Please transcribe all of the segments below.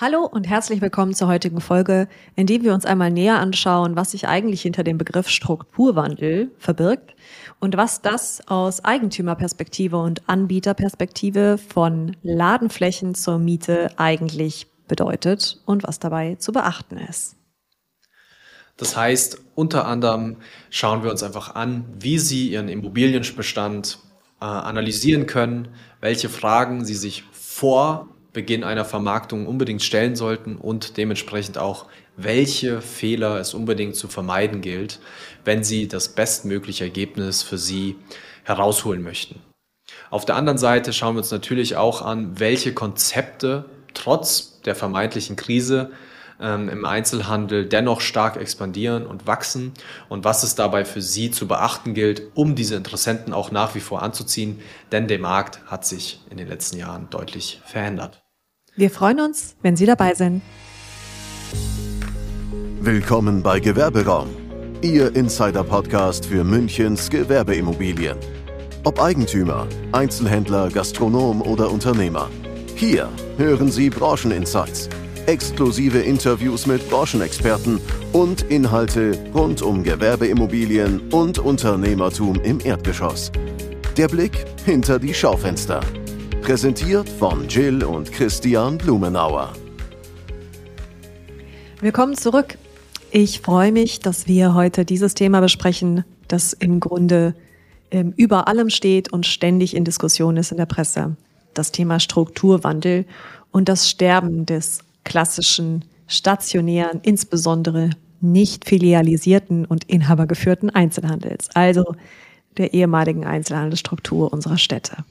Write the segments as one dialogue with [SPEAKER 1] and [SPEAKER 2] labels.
[SPEAKER 1] Hallo und herzlich willkommen zur heutigen Folge, in dem wir uns einmal näher anschauen, was sich eigentlich hinter dem Begriff Strukturwandel verbirgt und was das aus Eigentümerperspektive und Anbieterperspektive von Ladenflächen zur Miete eigentlich bedeutet und was dabei zu beachten ist.
[SPEAKER 2] Das heißt, unter anderem schauen wir uns einfach an, wie Sie Ihren Immobilienbestand äh, analysieren können, welche Fragen Sie sich vor Beginn einer Vermarktung unbedingt stellen sollten und dementsprechend auch, welche Fehler es unbedingt zu vermeiden gilt, wenn Sie das bestmögliche Ergebnis für Sie herausholen möchten. Auf der anderen Seite schauen wir uns natürlich auch an, welche Konzepte trotz der vermeintlichen Krise ähm, im Einzelhandel dennoch stark expandieren und wachsen und was es dabei für Sie zu beachten gilt, um diese Interessenten auch nach wie vor anzuziehen, denn der Markt hat sich in den letzten Jahren deutlich verändert.
[SPEAKER 1] Wir freuen uns, wenn Sie dabei sind.
[SPEAKER 3] Willkommen bei Gewerberaum, Ihr Insider-Podcast für Münchens Gewerbeimmobilien. Ob Eigentümer, Einzelhändler, Gastronom oder Unternehmer. Hier hören Sie Brancheninsights, exklusive Interviews mit Branchenexperten und Inhalte rund um Gewerbeimmobilien und Unternehmertum im Erdgeschoss. Der Blick hinter die Schaufenster. Präsentiert von Jill und Christian Blumenauer.
[SPEAKER 1] Willkommen zurück. Ich freue mich, dass wir heute dieses Thema besprechen, das im Grunde ähm, über allem steht und ständig in Diskussion ist in der Presse. Das Thema Strukturwandel und das Sterben des klassischen, stationären, insbesondere nicht filialisierten und inhabergeführten Einzelhandels, also der ehemaligen Einzelhandelsstruktur unserer Städte.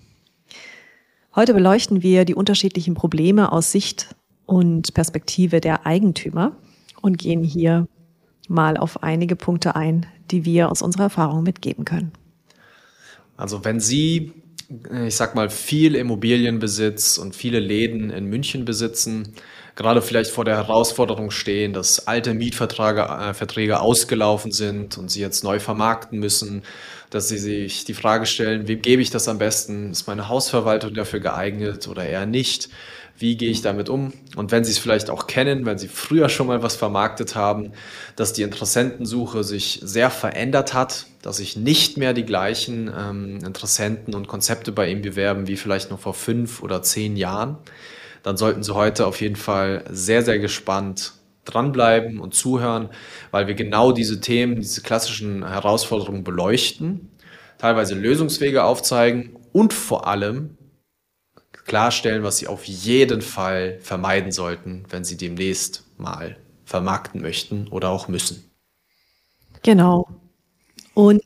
[SPEAKER 1] Heute beleuchten wir die unterschiedlichen Probleme aus Sicht und Perspektive der Eigentümer und gehen hier mal auf einige Punkte ein, die wir aus unserer Erfahrung mitgeben können.
[SPEAKER 2] Also wenn Sie, ich sag mal, viel Immobilienbesitz und viele Läden in München besitzen, gerade vielleicht vor der Herausforderung stehen, dass alte Mietverträge äh, ausgelaufen sind und sie jetzt neu vermarkten müssen, dass sie sich die Frage stellen, wem gebe ich das am besten? Ist meine Hausverwaltung dafür geeignet oder eher nicht? Wie gehe ich damit um? Und wenn Sie es vielleicht auch kennen, wenn Sie früher schon mal was vermarktet haben, dass die Interessentensuche sich sehr verändert hat, dass sich nicht mehr die gleichen ähm, Interessenten und Konzepte bei Ihnen bewerben wie vielleicht noch vor fünf oder zehn Jahren, dann sollten Sie heute auf jeden Fall sehr, sehr gespannt dranbleiben und zuhören, weil wir genau diese Themen, diese klassischen Herausforderungen beleuchten, teilweise Lösungswege aufzeigen und vor allem klarstellen, was Sie auf jeden Fall vermeiden sollten, wenn Sie demnächst mal vermarkten möchten oder auch müssen.
[SPEAKER 1] Genau. Und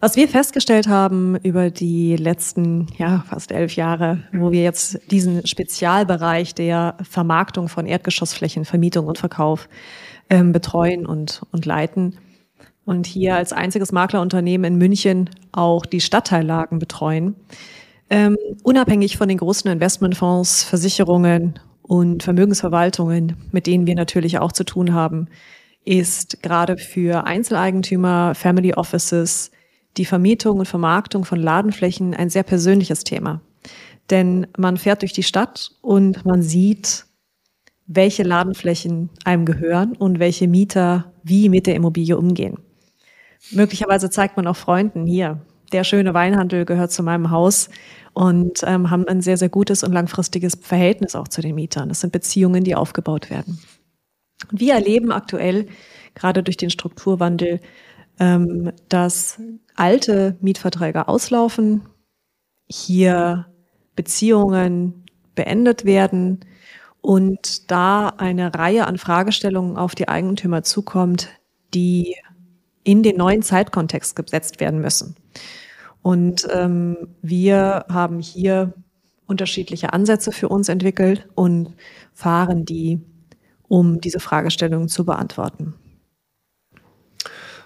[SPEAKER 1] was wir festgestellt haben über die letzten, ja, fast elf Jahre, wo wir jetzt diesen Spezialbereich der Vermarktung von Erdgeschossflächen, Vermietung und Verkauf ähm, betreuen und, und leiten und hier als einziges Maklerunternehmen in München auch die Stadtteillagen betreuen, ähm, unabhängig von den großen Investmentfonds, Versicherungen und Vermögensverwaltungen, mit denen wir natürlich auch zu tun haben, ist gerade für Einzeleigentümer, Family Offices, die Vermietung und Vermarktung von Ladenflächen ein sehr persönliches Thema. Denn man fährt durch die Stadt und man sieht, welche Ladenflächen einem gehören und welche Mieter wie mit der Immobilie umgehen. Möglicherweise zeigt man auch Freunden hier, der schöne Weinhandel gehört zu meinem Haus und ähm, haben ein sehr, sehr gutes und langfristiges Verhältnis auch zu den Mietern. Das sind Beziehungen, die aufgebaut werden. Wir erleben aktuell, gerade durch den Strukturwandel, ähm, dass alte Mietverträge auslaufen, hier Beziehungen beendet werden und da eine Reihe an Fragestellungen auf die Eigentümer zukommt, die in den neuen Zeitkontext gesetzt werden müssen. Und ähm, wir haben hier unterschiedliche Ansätze für uns entwickelt und fahren die, um diese Fragestellungen zu beantworten.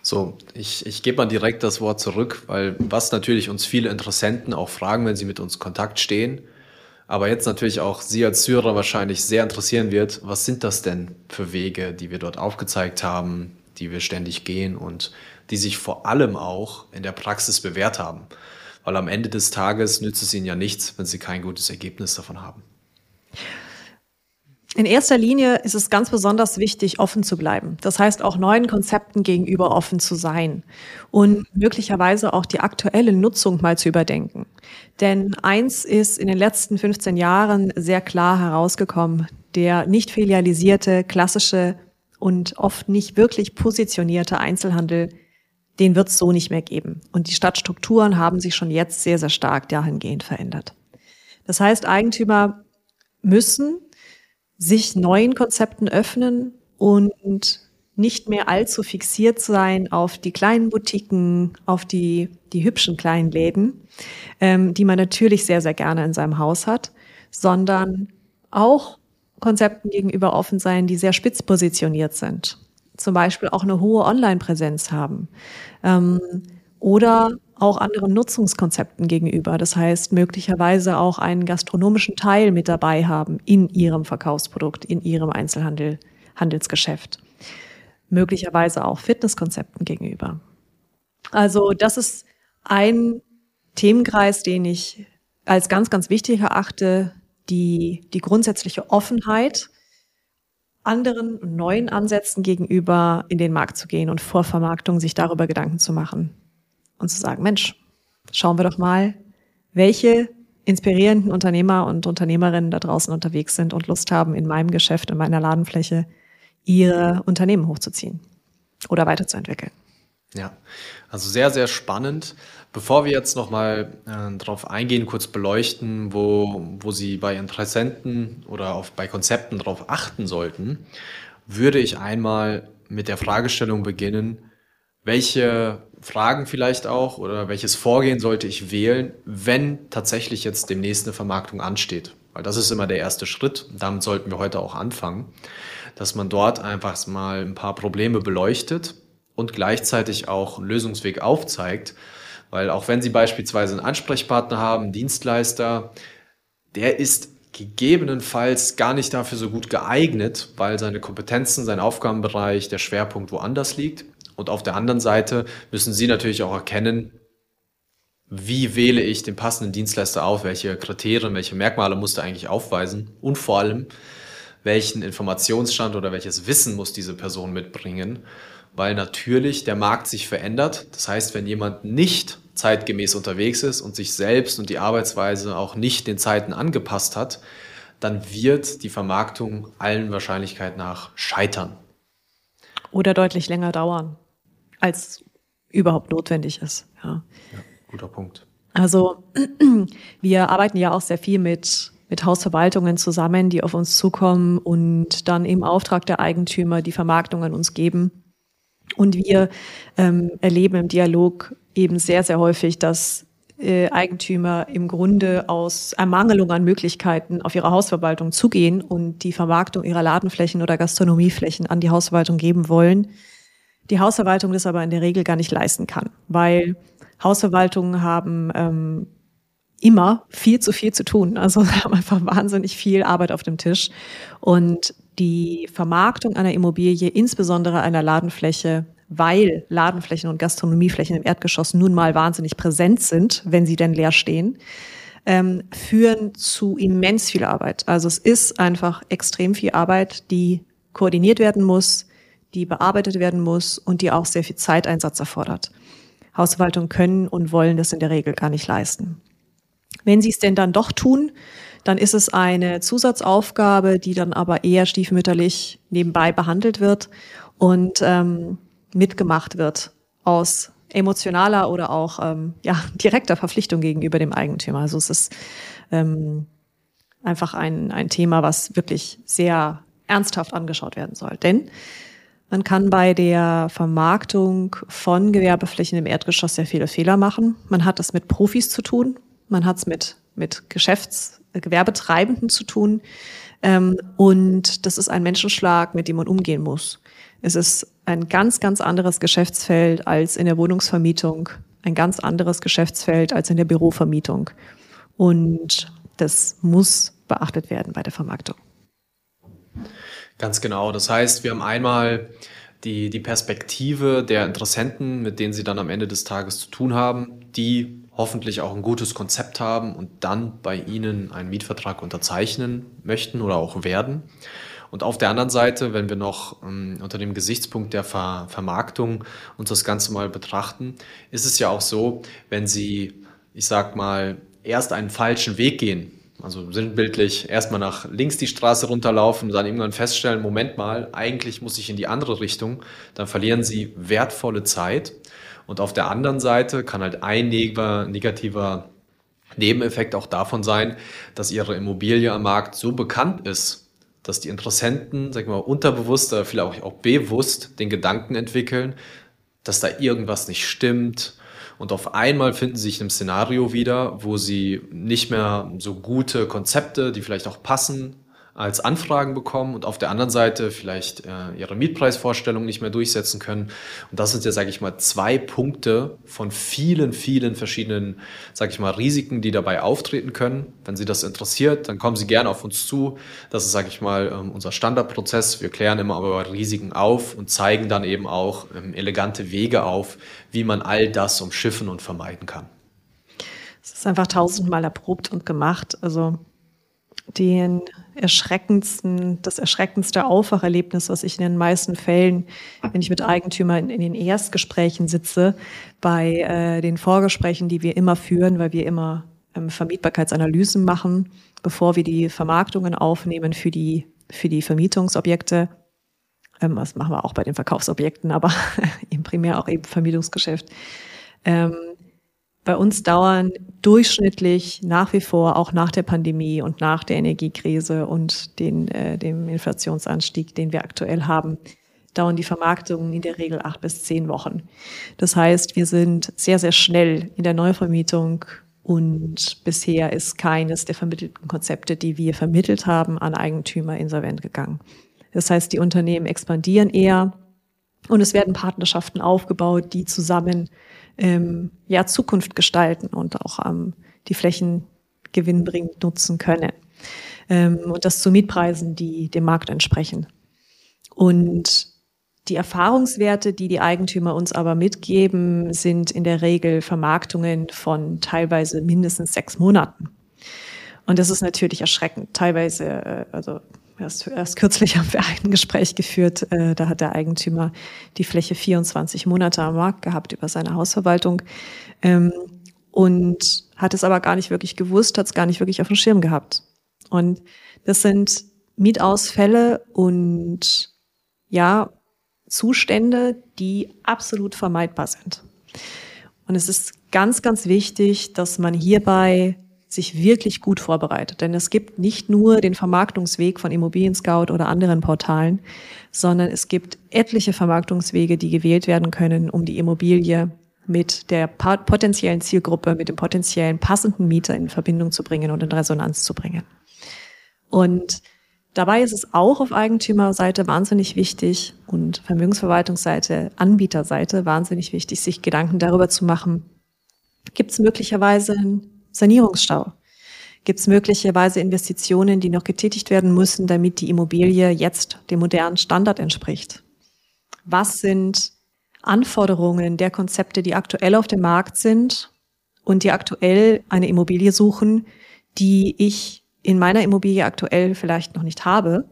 [SPEAKER 2] So, ich, ich gebe mal direkt das Wort zurück, weil was natürlich uns viele Interessenten auch fragen, wenn sie mit uns Kontakt stehen, aber jetzt natürlich auch Sie als Syrer wahrscheinlich sehr interessieren wird, was sind das denn für Wege, die wir dort aufgezeigt haben, die wir ständig gehen und die sich vor allem auch in der Praxis bewährt haben. Weil am Ende des Tages nützt es Ihnen ja nichts, wenn Sie kein gutes Ergebnis davon haben.
[SPEAKER 1] In erster Linie ist es ganz besonders wichtig, offen zu bleiben. Das heißt, auch neuen Konzepten gegenüber offen zu sein und möglicherweise auch die aktuelle Nutzung mal zu überdenken. Denn eins ist in den letzten 15 Jahren sehr klar herausgekommen. Der nicht filialisierte, klassische und oft nicht wirklich positionierte Einzelhandel, den wird es so nicht mehr geben. Und die Stadtstrukturen haben sich schon jetzt sehr, sehr stark dahingehend verändert. Das heißt, Eigentümer müssen sich neuen Konzepten öffnen und nicht mehr allzu fixiert sein auf die kleinen Boutiquen, auf die, die hübschen kleinen Läden, ähm, die man natürlich sehr, sehr gerne in seinem Haus hat, sondern auch Konzepten gegenüber offen sein, die sehr spitz positioniert sind. Zum Beispiel auch eine hohe Online-Präsenz haben. Ähm, oder auch anderen Nutzungskonzepten gegenüber. Das heißt, möglicherweise auch einen gastronomischen Teil mit dabei haben in ihrem Verkaufsprodukt, in ihrem Einzelhandel, Handelsgeschäft. Möglicherweise auch Fitnesskonzepten gegenüber. Also das ist ein Themenkreis, den ich als ganz, ganz wichtig erachte, die, die grundsätzliche Offenheit, anderen neuen Ansätzen gegenüber in den Markt zu gehen und vor Vermarktung sich darüber Gedanken zu machen und zu sagen, Mensch, schauen wir doch mal, welche inspirierenden Unternehmer und Unternehmerinnen da draußen unterwegs sind und Lust haben, in meinem Geschäft, in meiner Ladenfläche ihre Unternehmen hochzuziehen oder weiterzuentwickeln.
[SPEAKER 2] Ja, also sehr, sehr spannend. Bevor wir jetzt nochmal äh, darauf eingehen, kurz beleuchten, wo, wo Sie bei Interessenten oder auf, bei Konzepten darauf achten sollten, würde ich einmal mit der Fragestellung beginnen, welche Fragen vielleicht auch oder welches Vorgehen sollte ich wählen, wenn tatsächlich jetzt demnächst eine Vermarktung ansteht? Weil das ist immer der erste Schritt. Damit sollten wir heute auch anfangen, dass man dort einfach mal ein paar Probleme beleuchtet und gleichzeitig auch einen Lösungsweg aufzeigt. Weil auch wenn Sie beispielsweise einen Ansprechpartner haben, einen Dienstleister, der ist gegebenenfalls gar nicht dafür so gut geeignet, weil seine Kompetenzen, sein Aufgabenbereich, der Schwerpunkt woanders liegt. Und auf der anderen Seite müssen Sie natürlich auch erkennen, wie wähle ich den passenden Dienstleister auf, welche Kriterien, welche Merkmale muss er eigentlich aufweisen und vor allem, welchen Informationsstand oder welches Wissen muss diese Person mitbringen, weil natürlich der Markt sich verändert. Das heißt, wenn jemand nicht zeitgemäß unterwegs ist und sich selbst und die Arbeitsweise auch nicht den Zeiten angepasst hat, dann wird die Vermarktung allen Wahrscheinlichkeit nach scheitern.
[SPEAKER 1] Oder deutlich länger dauern als überhaupt notwendig ist. Ja.
[SPEAKER 2] ja, guter Punkt.
[SPEAKER 1] Also wir arbeiten ja auch sehr viel mit mit Hausverwaltungen zusammen, die auf uns zukommen und dann im Auftrag der Eigentümer die Vermarktung an uns geben. Und wir ähm, erleben im Dialog eben sehr, sehr häufig, dass äh, Eigentümer im Grunde aus Ermangelung an Möglichkeiten auf ihre Hausverwaltung zugehen und die Vermarktung ihrer Ladenflächen oder Gastronomieflächen an die Hausverwaltung geben wollen die Hausverwaltung das aber in der Regel gar nicht leisten kann, weil Hausverwaltungen haben ähm, immer viel zu viel zu tun. Also haben einfach wahnsinnig viel Arbeit auf dem Tisch. Und die Vermarktung einer Immobilie, insbesondere einer Ladenfläche, weil Ladenflächen und Gastronomieflächen im Erdgeschoss nun mal wahnsinnig präsent sind, wenn sie denn leer stehen, ähm, führen zu immens viel Arbeit. Also es ist einfach extrem viel Arbeit, die koordiniert werden muss, die bearbeitet werden muss und die auch sehr viel Zeiteinsatz erfordert. Hausverwaltungen können und wollen das in der Regel gar nicht leisten. Wenn sie es denn dann doch tun, dann ist es eine Zusatzaufgabe, die dann aber eher stiefmütterlich nebenbei behandelt wird und ähm, mitgemacht wird aus emotionaler oder auch ähm, ja, direkter Verpflichtung gegenüber dem Eigentümer. Also es ist ähm, einfach ein, ein Thema, was wirklich sehr ernsthaft angeschaut werden soll. Denn man kann bei der Vermarktung von Gewerbeflächen im Erdgeschoss sehr viele Fehler machen. Man hat es mit Profis zu tun, man hat es mit, mit Geschäfts-, Gewerbetreibenden zu tun. Ähm, und das ist ein Menschenschlag, mit dem man umgehen muss. Es ist ein ganz, ganz anderes Geschäftsfeld als in der Wohnungsvermietung, ein ganz anderes Geschäftsfeld als in der Bürovermietung. Und das muss beachtet werden bei der Vermarktung.
[SPEAKER 2] Ganz genau. Das heißt, wir haben einmal die, die Perspektive der Interessenten, mit denen sie dann am Ende des Tages zu tun haben, die hoffentlich auch ein gutes Konzept haben und dann bei ihnen einen Mietvertrag unterzeichnen möchten oder auch werden. Und auf der anderen Seite, wenn wir noch ähm, unter dem Gesichtspunkt der Ver Vermarktung uns das Ganze mal betrachten, ist es ja auch so, wenn Sie, ich sag mal, erst einen falschen Weg gehen, also sinnbildlich erstmal nach links die Straße runterlaufen, dann irgendwann feststellen, Moment mal, eigentlich muss ich in die andere Richtung, dann verlieren Sie wertvolle Zeit. Und auf der anderen Seite kann halt ein negativer Nebeneffekt auch davon sein, dass Ihre Immobilie am Markt so bekannt ist, dass die Interessenten, sag ich mal, unterbewusst oder vielleicht auch bewusst den Gedanken entwickeln, dass da irgendwas nicht stimmt. Und auf einmal finden sie sich in einem Szenario wieder, wo sie nicht mehr so gute Konzepte, die vielleicht auch passen, als Anfragen bekommen und auf der anderen Seite vielleicht äh, ihre Mietpreisvorstellung nicht mehr durchsetzen können. Und das sind ja, sage ich mal, zwei Punkte von vielen, vielen verschiedenen, sage ich mal, Risiken, die dabei auftreten können. Wenn Sie das interessiert, dann kommen Sie gerne auf uns zu. Das ist, sage ich mal, ähm, unser Standardprozess. Wir klären immer aber Risiken auf und zeigen dann eben auch ähm, elegante Wege auf, wie man all das umschiffen und vermeiden kann.
[SPEAKER 1] Es ist einfach tausendmal erprobt und gemacht. Also den erschreckendsten, das erschreckendste Aufwacherlebnis, was ich in den meisten Fällen, wenn ich mit Eigentümern in den Erstgesprächen sitze, bei äh, den Vorgesprächen, die wir immer führen, weil wir immer ähm, Vermietbarkeitsanalysen machen, bevor wir die Vermarktungen aufnehmen für die, für die Vermietungsobjekte. Ähm, das machen wir auch bei den Verkaufsobjekten, aber im primär auch eben Vermietungsgeschäft. Ähm, bei uns dauern durchschnittlich nach wie vor, auch nach der Pandemie und nach der Energiekrise und den, äh, dem Inflationsanstieg, den wir aktuell haben, dauern die Vermarktungen in der Regel acht bis zehn Wochen. Das heißt, wir sind sehr, sehr schnell in der Neuvermietung und bisher ist keines der vermittelten Konzepte, die wir vermittelt haben, an Eigentümer insolvent gegangen. Das heißt, die Unternehmen expandieren eher und es werden Partnerschaften aufgebaut, die zusammen ähm, ja, Zukunft gestalten und auch ähm, die Flächen gewinnbringend nutzen können. Ähm, und das zu Mietpreisen, die dem Markt entsprechen. Und die Erfahrungswerte, die die Eigentümer uns aber mitgeben, sind in der Regel Vermarktungen von teilweise mindestens sechs Monaten. Und das ist natürlich erschreckend. Teilweise, äh, also Erst, erst kürzlich haben wir ein Gespräch geführt, äh, da hat der Eigentümer die Fläche 24 Monate am Markt gehabt über seine Hausverwaltung ähm, und hat es aber gar nicht wirklich gewusst, hat es gar nicht wirklich auf dem Schirm gehabt. Und das sind Mietausfälle und ja, Zustände, die absolut vermeidbar sind. Und es ist ganz, ganz wichtig, dass man hierbei sich wirklich gut vorbereitet. Denn es gibt nicht nur den Vermarktungsweg von Immobilien Scout oder anderen Portalen, sondern es gibt etliche Vermarktungswege, die gewählt werden können, um die Immobilie mit der potenziellen Zielgruppe, mit dem potenziellen passenden Mieter in Verbindung zu bringen und in Resonanz zu bringen. Und dabei ist es auch auf Eigentümerseite wahnsinnig wichtig und Vermögensverwaltungsseite, Anbieterseite wahnsinnig wichtig, sich Gedanken darüber zu machen, gibt es möglicherweise ein Sanierungsstau? Gibt es möglicherweise Investitionen, die noch getätigt werden müssen, damit die Immobilie jetzt dem modernen Standard entspricht? Was sind Anforderungen der Konzepte, die aktuell auf dem Markt sind und die aktuell eine Immobilie suchen, die ich in meiner Immobilie aktuell vielleicht noch nicht habe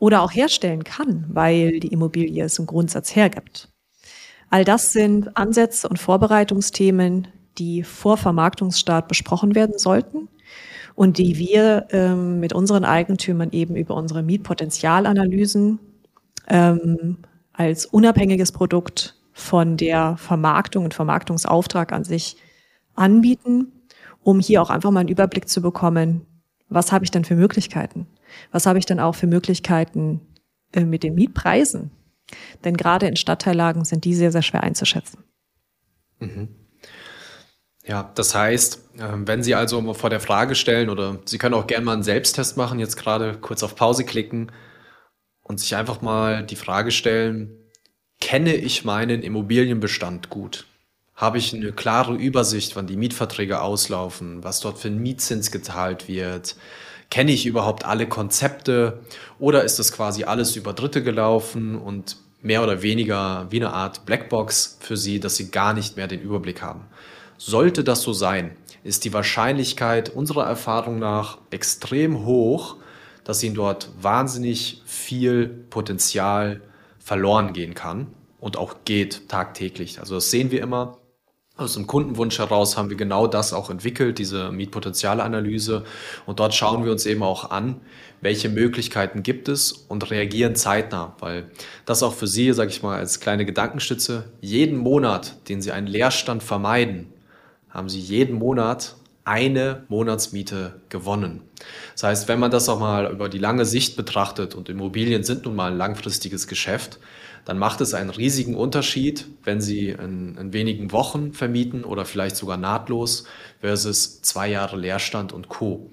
[SPEAKER 1] oder auch herstellen kann, weil die Immobilie es im Grundsatz hergibt. All das sind Ansätze und Vorbereitungsthemen, die vor Vermarktungsstart besprochen werden sollten und die wir ähm, mit unseren Eigentümern eben über unsere Mietpotenzialanalysen ähm, als unabhängiges Produkt von der Vermarktung und Vermarktungsauftrag an sich anbieten, um hier auch einfach mal einen Überblick zu bekommen, was habe ich denn für Möglichkeiten? Was habe ich denn auch für Möglichkeiten äh, mit den Mietpreisen? Denn gerade in Stadtteillagen sind die sehr, sehr schwer einzuschätzen.
[SPEAKER 2] Mhm. Ja, das heißt, ähm, wenn Sie also vor der Frage stellen oder Sie können auch gerne mal einen Selbsttest machen, jetzt gerade kurz auf Pause klicken und sich einfach mal die Frage stellen, kenne ich meinen Immobilienbestand gut? Habe ich eine klare Übersicht, wann die Mietverträge auslaufen, was dort für ein Mietzins gezahlt wird? Kenne ich überhaupt alle Konzepte oder ist das quasi alles über Dritte gelaufen und mehr oder weniger wie eine Art Blackbox für Sie, dass Sie gar nicht mehr den Überblick haben. Sollte das so sein, ist die Wahrscheinlichkeit unserer Erfahrung nach extrem hoch, dass Ihnen dort wahnsinnig viel Potenzial verloren gehen kann und auch geht tagtäglich. Also das sehen wir immer. Aus dem Kundenwunsch heraus haben wir genau das auch entwickelt, diese Mietpotenzialanalyse. Und dort schauen wir uns eben auch an, welche Möglichkeiten gibt es und reagieren zeitnah, weil das auch für Sie, sage ich mal, als kleine Gedankenstütze, jeden Monat, den Sie einen Leerstand vermeiden, haben Sie jeden Monat eine Monatsmiete gewonnen. Das heißt, wenn man das auch mal über die lange Sicht betrachtet und Immobilien sind nun mal ein langfristiges Geschäft, dann macht es einen riesigen Unterschied, wenn Sie in, in wenigen Wochen vermieten oder vielleicht sogar nahtlos versus zwei Jahre Leerstand und Co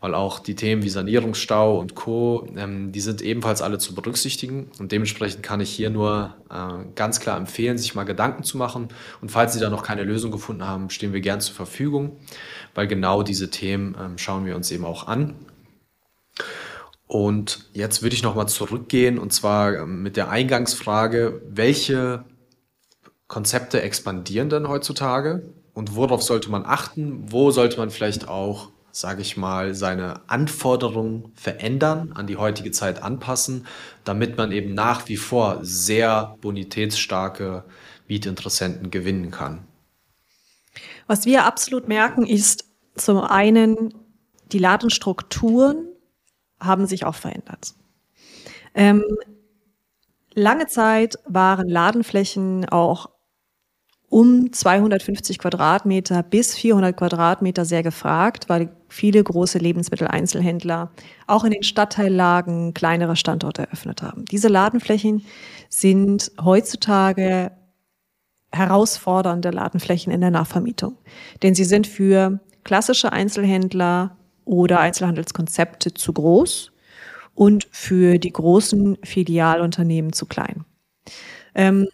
[SPEAKER 2] weil auch die Themen wie Sanierungsstau und Co., ähm, die sind ebenfalls alle zu berücksichtigen. Und dementsprechend kann ich hier nur äh, ganz klar empfehlen, sich mal Gedanken zu machen. Und falls Sie da noch keine Lösung gefunden haben, stehen wir gern zur Verfügung, weil genau diese Themen ähm, schauen wir uns eben auch an. Und jetzt würde ich nochmal zurückgehen und zwar ähm, mit der Eingangsfrage, welche Konzepte expandieren denn heutzutage und worauf sollte man achten? Wo sollte man vielleicht auch sage ich mal, seine Anforderungen verändern, an die heutige Zeit anpassen, damit man eben nach wie vor sehr bonitätsstarke Mietinteressenten gewinnen kann.
[SPEAKER 1] Was wir absolut merken, ist zum einen, die Ladenstrukturen haben sich auch verändert. Ähm, lange Zeit waren Ladenflächen auch um 250 Quadratmeter bis 400 Quadratmeter sehr gefragt, weil viele große Lebensmitteleinzelhändler auch in den Stadtteillagen kleinere Standorte eröffnet haben. Diese Ladenflächen sind heutzutage herausfordernde Ladenflächen in der Nachvermietung, denn sie sind für klassische Einzelhändler oder Einzelhandelskonzepte zu groß und für die großen Filialunternehmen zu klein. Ähm,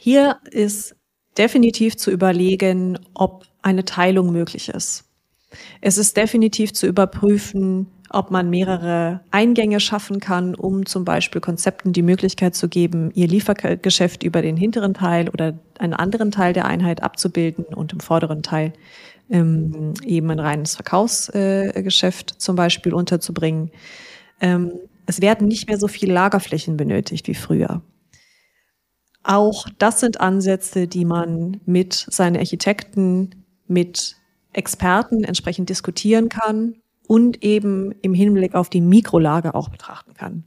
[SPEAKER 1] hier ist definitiv zu überlegen, ob eine Teilung möglich ist. Es ist definitiv zu überprüfen, ob man mehrere Eingänge schaffen kann, um zum Beispiel Konzepten die Möglichkeit zu geben, ihr Liefergeschäft über den hinteren Teil oder einen anderen Teil der Einheit abzubilden und im vorderen Teil ähm, eben ein reines Verkaufsgeschäft äh, zum Beispiel unterzubringen. Ähm, es werden nicht mehr so viele Lagerflächen benötigt wie früher. Auch das sind Ansätze, die man mit seinen Architekten, mit Experten entsprechend diskutieren kann und eben im Hinblick auf die Mikrolage auch betrachten kann.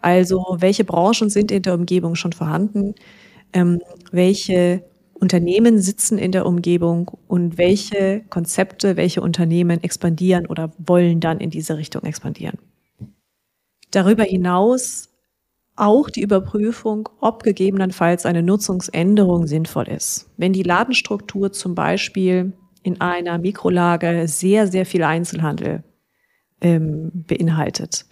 [SPEAKER 1] Also welche Branchen sind in der Umgebung schon vorhanden? Ähm, welche Unternehmen sitzen in der Umgebung und welche Konzepte, welche Unternehmen expandieren oder wollen dann in diese Richtung expandieren? Darüber hinaus auch die Überprüfung, ob gegebenenfalls eine Nutzungsänderung sinnvoll ist. Wenn die Ladenstruktur zum Beispiel in einer Mikrolage sehr, sehr viel Einzelhandel ähm, beinhaltet,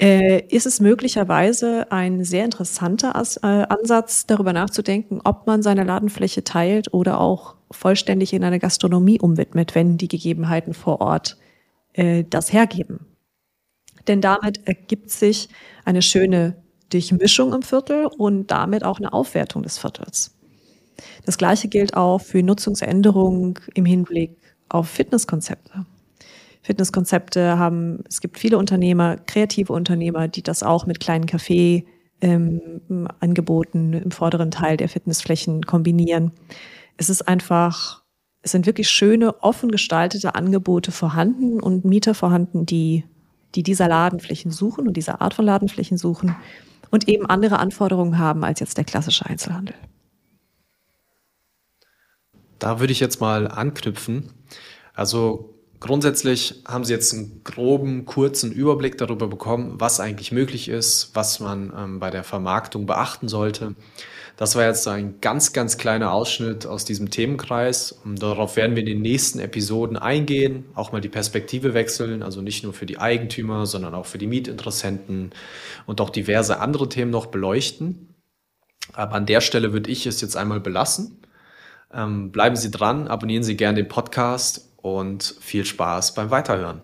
[SPEAKER 1] äh, ist es möglicherweise ein sehr interessanter As äh, Ansatz, darüber nachzudenken, ob man seine Ladenfläche teilt oder auch vollständig in eine Gastronomie umwidmet, wenn die Gegebenheiten vor Ort äh, das hergeben denn damit ergibt sich eine schöne Durchmischung im Viertel und damit auch eine Aufwertung des Viertels. Das Gleiche gilt auch für Nutzungsänderungen im Hinblick auf Fitnesskonzepte. Fitnesskonzepte haben, es gibt viele Unternehmer, kreative Unternehmer, die das auch mit kleinen Café ähm, Angeboten im vorderen Teil der Fitnessflächen kombinieren. Es ist einfach, es sind wirklich schöne, offen gestaltete Angebote vorhanden und Mieter vorhanden, die die dieser Ladenflächen suchen und dieser Art von Ladenflächen suchen und eben andere Anforderungen haben als jetzt der klassische Einzelhandel.
[SPEAKER 2] Da würde ich jetzt mal anknüpfen. Also grundsätzlich haben Sie jetzt einen groben, kurzen Überblick darüber bekommen, was eigentlich möglich ist, was man ähm, bei der Vermarktung beachten sollte. Das war jetzt ein ganz, ganz kleiner Ausschnitt aus diesem Themenkreis. Und darauf werden wir in den nächsten Episoden eingehen, auch mal die Perspektive wechseln, also nicht nur für die Eigentümer, sondern auch für die Mietinteressenten und auch diverse andere Themen noch beleuchten. Aber an der Stelle würde ich es jetzt einmal belassen. Ähm, bleiben Sie dran, abonnieren Sie gerne den Podcast und viel Spaß beim Weiterhören.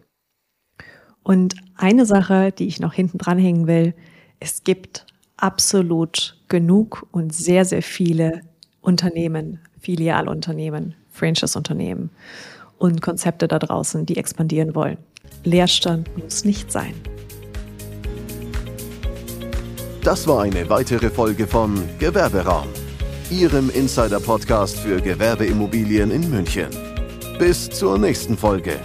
[SPEAKER 1] Und eine Sache, die ich noch hinten dranhängen will, es gibt absolut genug und sehr, sehr viele Unternehmen, Filialunternehmen, Franchise-Unternehmen und Konzepte da draußen, die expandieren wollen. Leerstand muss nicht sein.
[SPEAKER 3] Das war eine weitere Folge von Gewerberaum, Ihrem Insider-Podcast für Gewerbeimmobilien in München. Bis zur nächsten Folge.